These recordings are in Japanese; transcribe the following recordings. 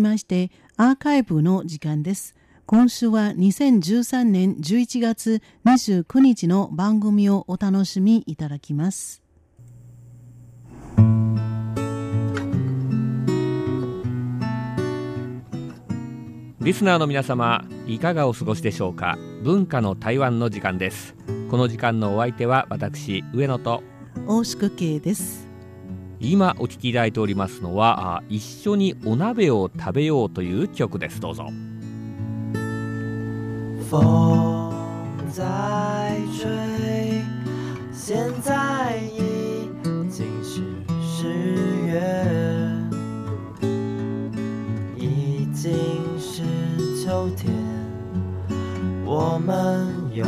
ましてアーカイブの時間です。今週は2013年11月29日の番組をお楽しみいただきます。リスナーの皆様いかがお過ごしでしょうか？文化の台湾の時間です。この時間のお相手は私上野と大宿慶です今お聴きいただいておりますのは一緒にお鍋を食べようという曲ですどうぞ风在吹，现在已经是十月，已经是秋天，我们又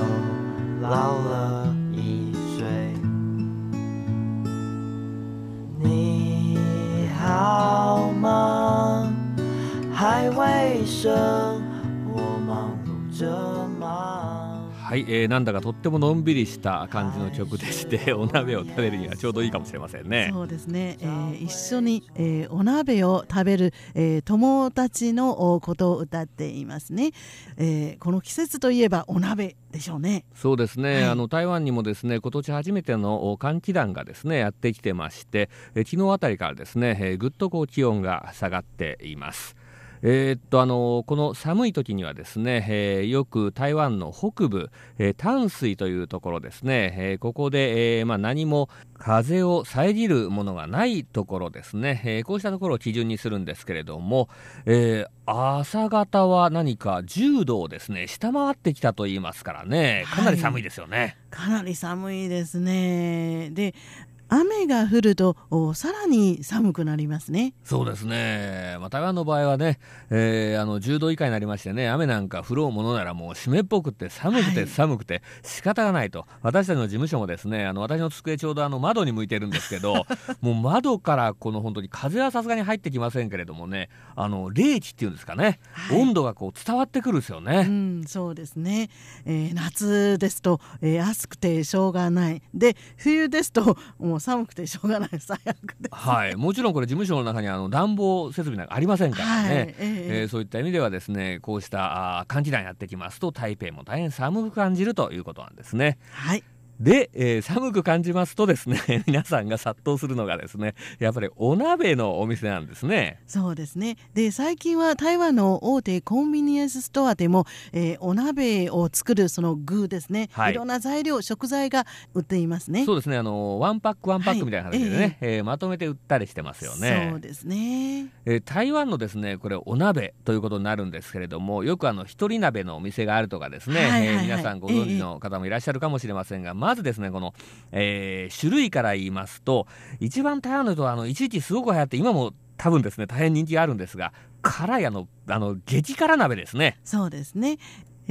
老了。生，我忙碌着吗？はい、えー、なんだかとってものんびりした感じの曲でして、お鍋を食べるにはちょうどいいかもしれませんね。そうですね。えー、一緒に、えー、お鍋を食べる、えー、友達のことを歌っていますね。えー、この季節といえばお鍋でしょうね。そうですね。はい、あの台湾にもですね、今年初めての寒気団がですねやってきてまして、え昨日あたりからですね、えー、ぐっとこう気温が下がっています。えー、っとあのこの寒い時にはですね、えー、よく台湾の北部、えー、淡水というところですね、えー、ここで、えーまあ、何も風を遮るものがないところですね、えー、こうしたところを基準にするんですけれども、えー、朝方は何か10度をですね下回ってきたと言いますからねかなり寒いですよね、はい、かなり寒いですね。で雨が降るとさらに寒くなりますね。そうですね、まあ、台湾の場合はね、えー、あの10度以下になりましてね雨なんか降ろうものならもう湿っぽくて寒くて寒くて仕方がないと、はい、私たちの事務所もですねあの私の机ちょうどあの窓に向いてるんですけど もう窓からこの本当に風はさすがに入ってきませんけれどもねあの冷気っていうんですかね、はい、温度がこう伝わってくるんですよね。うん、そうですね、えー、夏ですと、えー、暑くてしょうがない。で冬ですともう寒くてしょうがない最悪です、はい。もちろんこれ事務所の中にあの暖房設備なんかありませんからね、はい、えー、えー、そういった意味ではですねこうしたあ寒気団やってきますと台北も大変寒く感じるということなんですね。はいで、えー、寒く感じますとですね 皆さんが殺到するのがですねやっぱりお鍋のお店なんですね。そうですね。で最近は台湾の大手コンビニエンスストアでも、えー、お鍋を作るその具ですね、はい、いろんな材料食材が売っていますね。そうですね。あのワンパックワンパックみたいな形でね、はい、え。ー、えー、まとめて売ったりしてますよね。そうですね、えー、台湾のですねこれお鍋ということになるんですけれどもよくあの一人鍋のお店があるとかですね、はいはいはい、えー、皆さんご存知の方もいらっしゃるかもしれませんが、ままずですねこのえー、種類から言いますと、一番台湾のはあの一時期すごく流行って、今も多分ですね、大変人気があるんですが、辛いあの、あの、激辛鍋ですね。そうですね。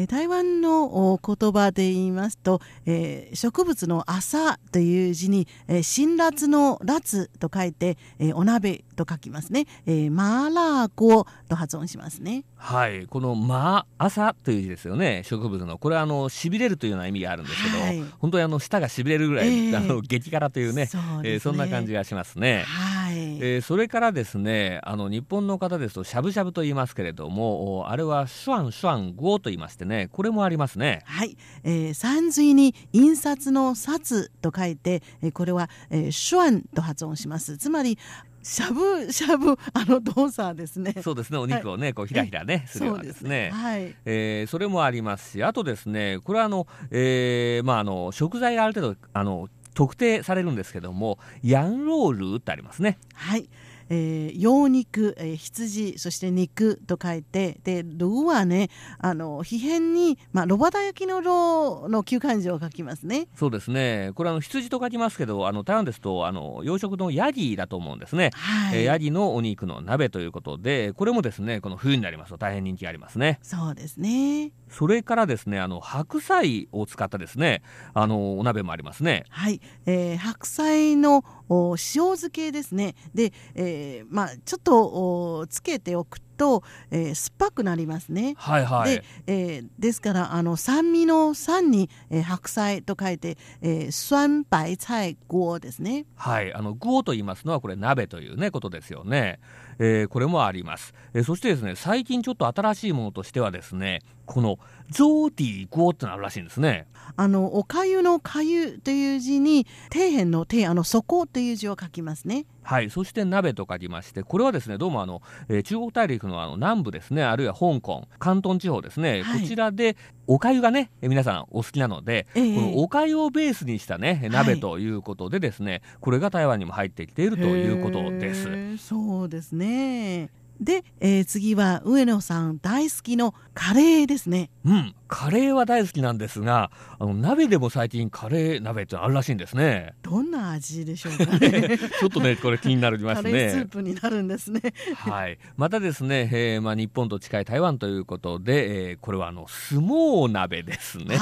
台湾の言葉で言いますと、えー、植物の朝という字に、えー、辛辣の辣と書いて、えー、お鍋と書きますね、えー、マーラーゴと発音しますね。はい。このマー朝という字ですよね。植物の。これはあのしびれるというような意味があるんですけど、はい、本当にあの舌がしびれるぐらい、えー、あの激辛というねそね、えー、そんな感じがしますね。はい、えー、それからですねあの日本の方ですとしゃぶしゃぶと言いますけれどもあれはシュワンシュワンゴと言いましてねこれもありますねはい、えー、山水に印刷の札と書いて、えー、これは、えー、シュワンと発音しますつまりしゃぶしゃぶあの動作ですね。そうですね。お肉をね、はい、こうひらひらねするようなですね。はい。えー、それもありますし、あとですね、これはあの、えー、まああの食材がある程度あの特定されるんですけども、ヤンロールってありますね。はい。えー、羊肉、えー、羊そして肉と書いてで「ル」はねあの皮辺に、まあ、ロバタ焼きの「ロ」の旧漢字を書きますね。そうですね。これあの羊と書きますけどあの台湾ですとあの養殖のヤギだと思うんですね、はい、えー、ヤギのお肉の鍋ということでこれもですねこの冬になりますと大変人気がありますね。そうですね。それからですねあの白菜を使ったですねあのお鍋もありますね。はい、えー、白菜の塩漬けですね。で、えー、まあちょっとつけておくとと、えー酸っぱくなりますね。はいはいで、えーですからあの酸味の酸に、えー白菜と書いて、えー、酸白菜锅ですね。はい、あのグオと言いますのはこれ鍋というねことですよね、えーこれもあります、えーそしてですね最近ちょっと新しいものとしてはですねこのゾーティーグオってのあるらしいんですねあのおかゆのかゆという字に底辺の底あの底という字を書きますね。はいそして鍋と書きましてこれはですねどうもあの、えー中国大陸のあの南部ですねあるいは香港広東地方ですね、はい。こちらでおかゆがねえー皆さんお好きなので、ええこのおかゆをベースにしたね鍋はいということでですね、これが台湾にも入ってきているということです。そうですね。で、えー次は上野さん大好きのカレーですね。うん、カレーは大好きなんですが、あの鍋でも最近カレー鍋ってあるらしいんですね。どんな味でしょうかね。ちょっとね、これ気になりますカレースーね。プになるんですね。はい、またですね、えーまあ日本と近い台湾ということで、えーこれはあの相撲鍋ですね。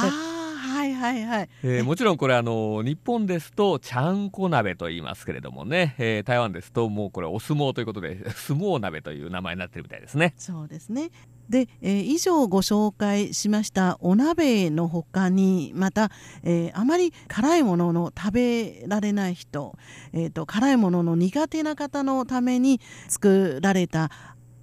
はいはいはい。えーもちろんこれあの日本ですとちゃんこ鍋と言いますけれどもね、えー台湾ですともうこれお相撲ということで 相撲鍋という名前になってるみたいですね。そうですね。で、えー以上ご紹介しましたお鍋のほかにまた、えーあまり辛いものの食べられない人、えー、と辛いものの苦手な方のために作られた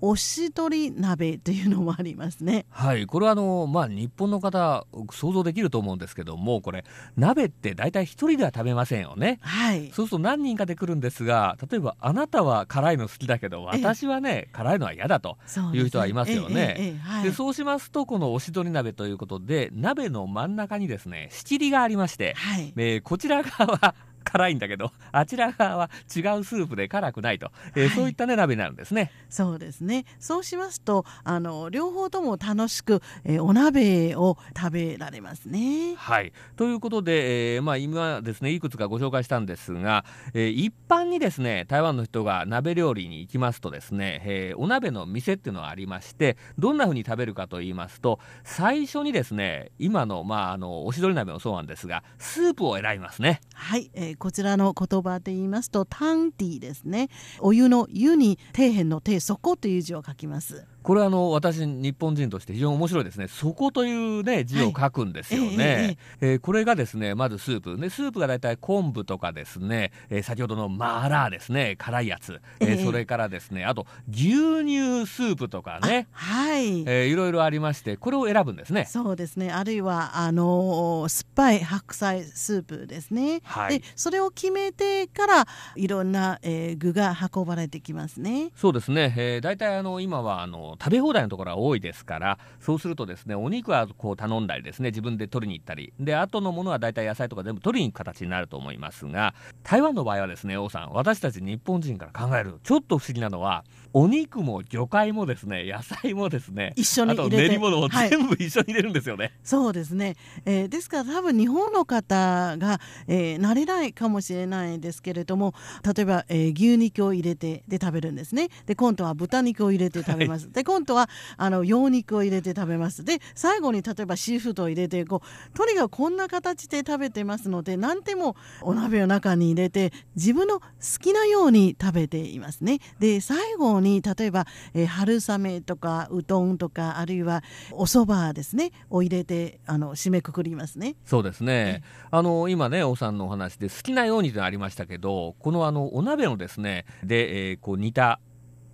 おしどり鍋というのもありますね。はい、これはあの、まあ、日本の方想像できると思うんですけどもこれ鍋って大体一人では食べませんよね。はい。そうすると何人かで来るんですが例えばあなたは辛いの好きだけどええ私はね辛いのは嫌だと。いう人はいますよねでそうしますとこのおしどり鍋ということで鍋の真ん中にですね仕切りがありまして、はい。えーこちら側は辛いんだけど あちら側は違うスープで辛くないと、えーはいそういったね鍋になるんですね。そうですね。そうしますと、あの両方とも楽しく、えーお鍋を食べられますね。はい、ということで、えーまあ、今ですねいくつかご紹介したんですが、えー一般にですね台湾の人が鍋料理に行きますとですね、えーお鍋の店っていうのがありましてどんな風に食べるかと言いますと最初にですね今の,、まあ、あのおしどり鍋もそうなんですがスープを選びますね。はい、えーこちらの言葉で言いますと、タンティですね。お湯の湯に底辺の底、底という字を書きます。これはあの私日本人として非常に面白いですね「そこ」というね字を書くんですよはいえね、えーこれがですねまずスープ。ねスープが大体昆布とかですね、えー先ほどのマーラーですね。辛いやつ、えーええ。それからですねあと牛乳スープとかね。はい。えーいろいろありましてこれを選ぶんですね。そうですね。あるいはあのー酸っぱい白菜スープですね。はい。で、それを決めてからいろんな、えー具が運ばれてきますね。そうですね、えー、大体あの今はあの食べ放題のところが多いですからそうするとですねお肉はこう頼んだりですね自分で取りに行ったり。で後のものはだいたい野菜とか全部取りに行く形になると思いますが台湾の場合はですね王さん私たち日本人から考えるちょっと不思議なのはお肉も魚介もですね野菜もですね一緒に入れて。練り物もはい。全部一緒に入れるんですよね。そうですね、えーですから多分日本の方が、えー慣れないかもしれないですけれども例えば、えー牛肉を入れてで食べるんですね。で今度は豚肉を入れて食べます、で今度はあの羊肉を入れて食べます。で最後に例えばシーフードを入れてこうとにかくこんな形で食べてますので何でもお鍋の中に入れて自分の好きなように食べていますね。で最後に例えば、えー春雨とかうどんとかあるいはお蕎麦ですねを入れてあの締めくくりますね。そうですね。あの今ね、王さんのお話で好きなようにとありましたけど、このあのお鍋のですね、で、えーこう煮た。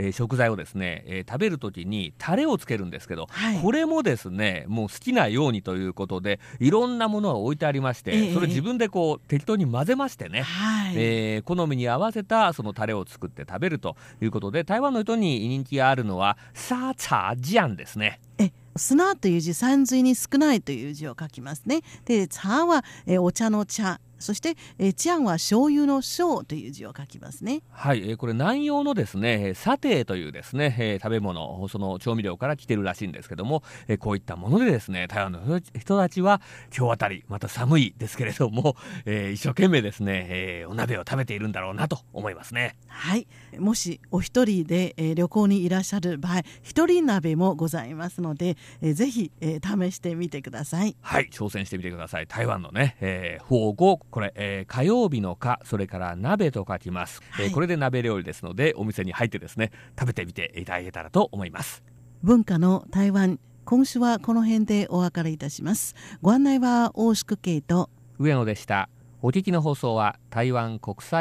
えー食材をですね、えー食べるときにタレをつけるんですけど、はいこれもですねもう好きなようにということでいろんなものが置いてありまして、ええそれ自分でこう適当に混ぜましてね、はい、えー好みに合わせたそのタレを作って食べるということで台湾の人に人気があるのはサーチャージャンですね。え砂という字山水に少ないという字を書きますね。で茶は、えお茶の茶そして、えー、チャンは醤油の醤という字を書きますね。はい、えーこれ南洋のですねえーサテーというですね、えー食べ物その調味料から来てるらしいんですけども、えーこういったものでですね台湾の人たちは今日あたりまた寒いですけれども、えー一生懸命ですね、えーお鍋を食べているんだろうなと思いますね。はい、もしお一人で、えー旅行にいらっしゃる場合一人鍋もございますので、えーぜひ、えー試してみてください。はい挑戦してみてください台湾のね、えー、フォこれ、えー火曜日の火それから鍋と書きます、えーはい。これで鍋料理ですのでお店に入ってですね食べてみていただけたらと思います。文化の台湾今週はこの辺でお別れいたします。ご案内は大宿慶と。上野でした。お聞きの放送は台湾国際